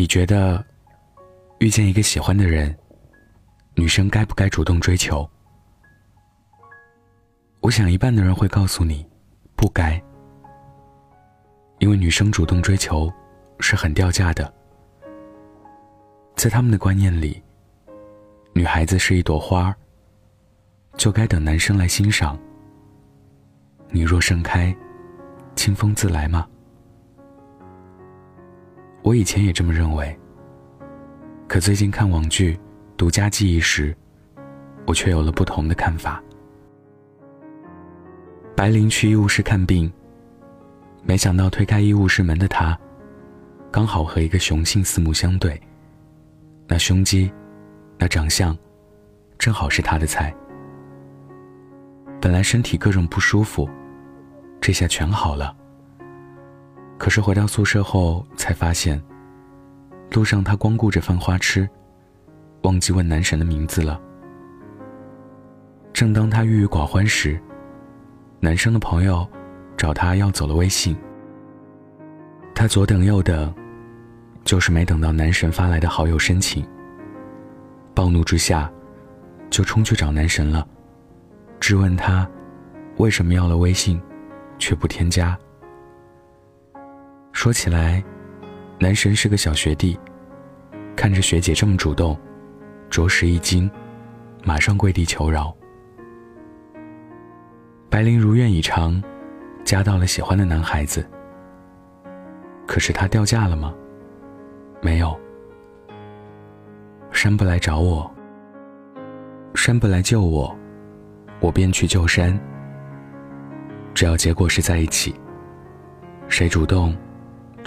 你觉得遇见一个喜欢的人，女生该不该主动追求？我想一半的人会告诉你，不该，因为女生主动追求是很掉价的，在他们的观念里，女孩子是一朵花就该等男生来欣赏。你若盛开，清风自来吗？我以前也这么认为，可最近看网剧《独家记忆》时，我却有了不同的看法。白灵去医务室看病，没想到推开医务室门的他，刚好和一个雄性四目相对。那胸肌，那长相，正好是他的菜。本来身体各种不舒服，这下全好了。可是回到宿舍后，才发现，路上他光顾着犯花痴，忘记问男神的名字了。正当他郁郁寡欢时，男生的朋友找他要走了微信。他左等右等，就是没等到男神发来的好友申请。暴怒之下，就冲去找男神了，质问他为什么要了微信，却不添加。说起来，男神是个小学弟，看着学姐这么主动，着实一惊，马上跪地求饶。白灵如愿以偿，加到了喜欢的男孩子。可是他掉价了吗？没有。山不来找我，山不来救我，我便去救山。只要结果是在一起，谁主动？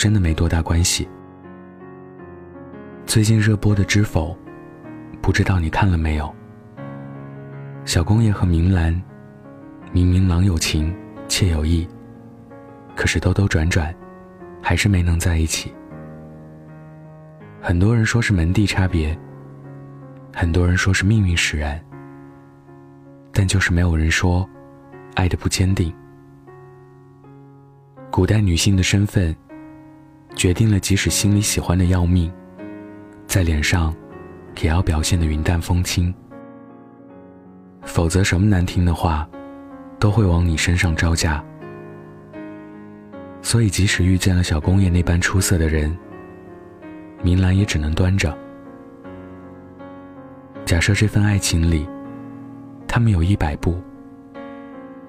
真的没多大关系。最近热播的《知否》，不知道你看了没有？小公爷和明兰，明明郎有情，妾有意，可是兜兜转转，还是没能在一起。很多人说是门第差别，很多人说是命运使然，但就是没有人说，爱的不坚定。古代女性的身份。决定了，即使心里喜欢的要命，在脸上也要表现的云淡风轻，否则什么难听的话都会往你身上招架。所以，即使遇见了小公爷那般出色的人，明兰也只能端着。假设这份爱情里，他们有一百步，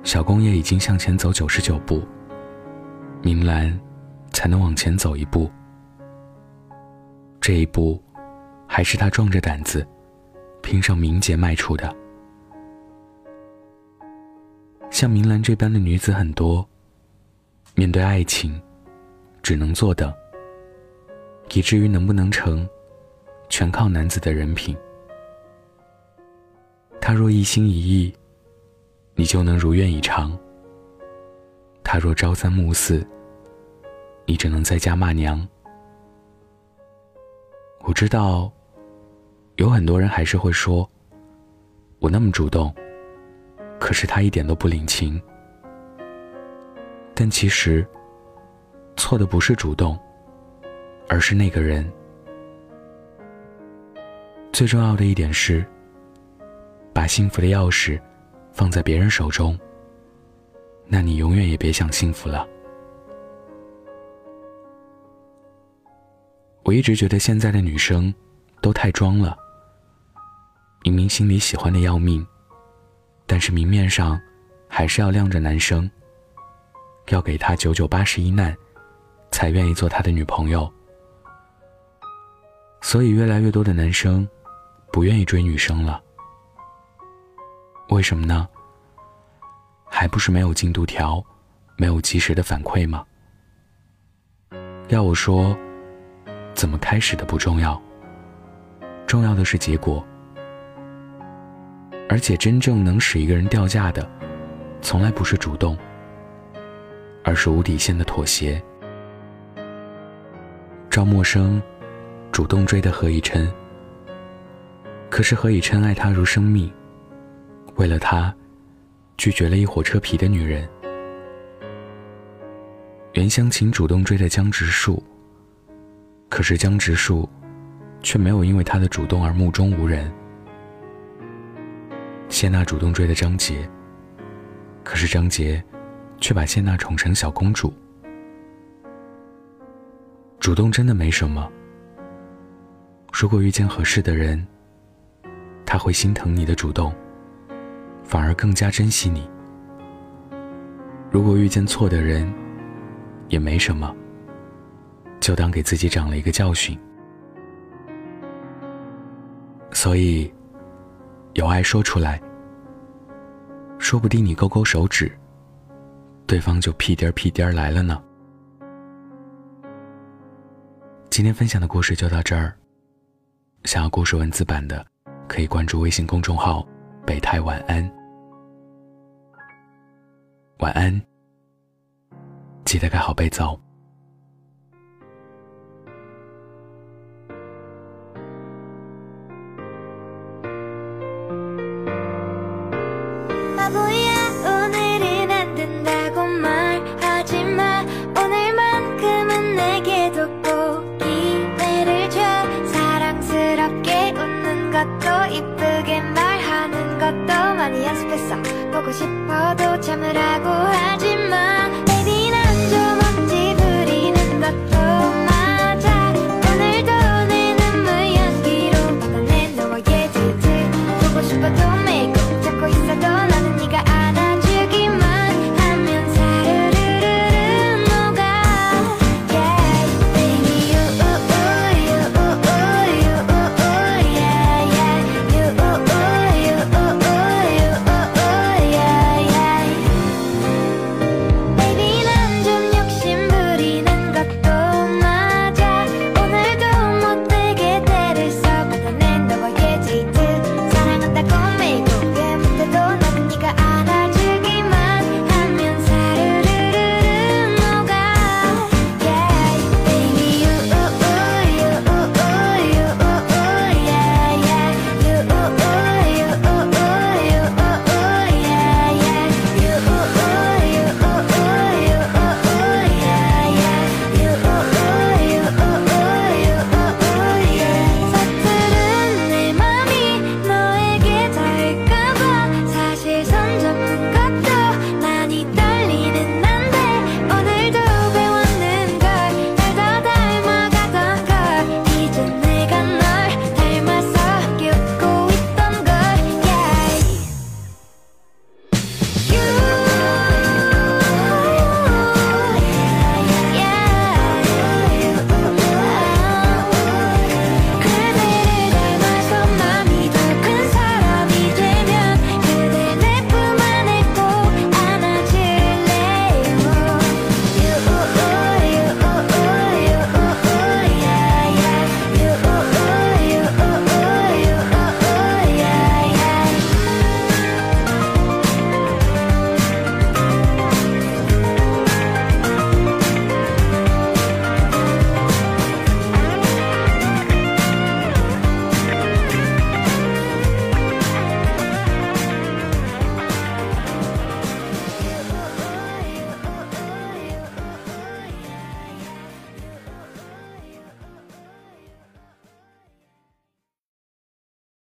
小公爷已经向前走九十九步，明兰。才能往前走一步。这一步，还是他壮着胆子，拼上名节迈出的。像明兰这般的女子很多，面对爱情，只能坐等。以至于能不能成，全靠男子的人品。他若一心一意，你就能如愿以偿；他若朝三暮四，你只能在家骂娘。我知道，有很多人还是会说，我那么主动，可是他一点都不领情。但其实，错的不是主动，而是那个人。最重要的一点是，把幸福的钥匙放在别人手中，那你永远也别想幸福了。我一直觉得现在的女生都太装了，明明心里喜欢的要命，但是明面上还是要晾着男生，要给他九九八十一难，才愿意做他的女朋友。所以越来越多的男生不愿意追女生了。为什么呢？还不是没有进度条，没有及时的反馈吗？要我说。怎么开始的不重要，重要的是结果。而且真正能使一个人掉价的，从来不是主动，而是无底线的妥协。赵默笙主动追的何以琛，可是何以琛爱他如生命，为了他，拒绝了一火车皮的女人。袁湘琴主动追的江直树。可是江直树却没有因为他的主动而目中无人。谢娜主动追的张杰，可是张杰却把谢娜宠成小公主。主动真的没什么，如果遇见合适的人，他会心疼你的主动，反而更加珍惜你。如果遇见错的人，也没什么，就当给自己长了一个教训。所以，有爱说出来，说不定你勾勾手指，对方就屁颠屁颠来了呢。今天分享的故事就到这儿。想要故事文字版的，可以关注微信公众号“北太晚安”。晚安，记得盖好被子哦 바보야 오늘이 안 된다고 말하지마. 오늘만큼은 내게도 꼭 기회를 줘. 사랑스럽게 웃는 것도 이쁘게 말하는 것도 많이 연습했어. 보고 싶어도 참으라고 하지마.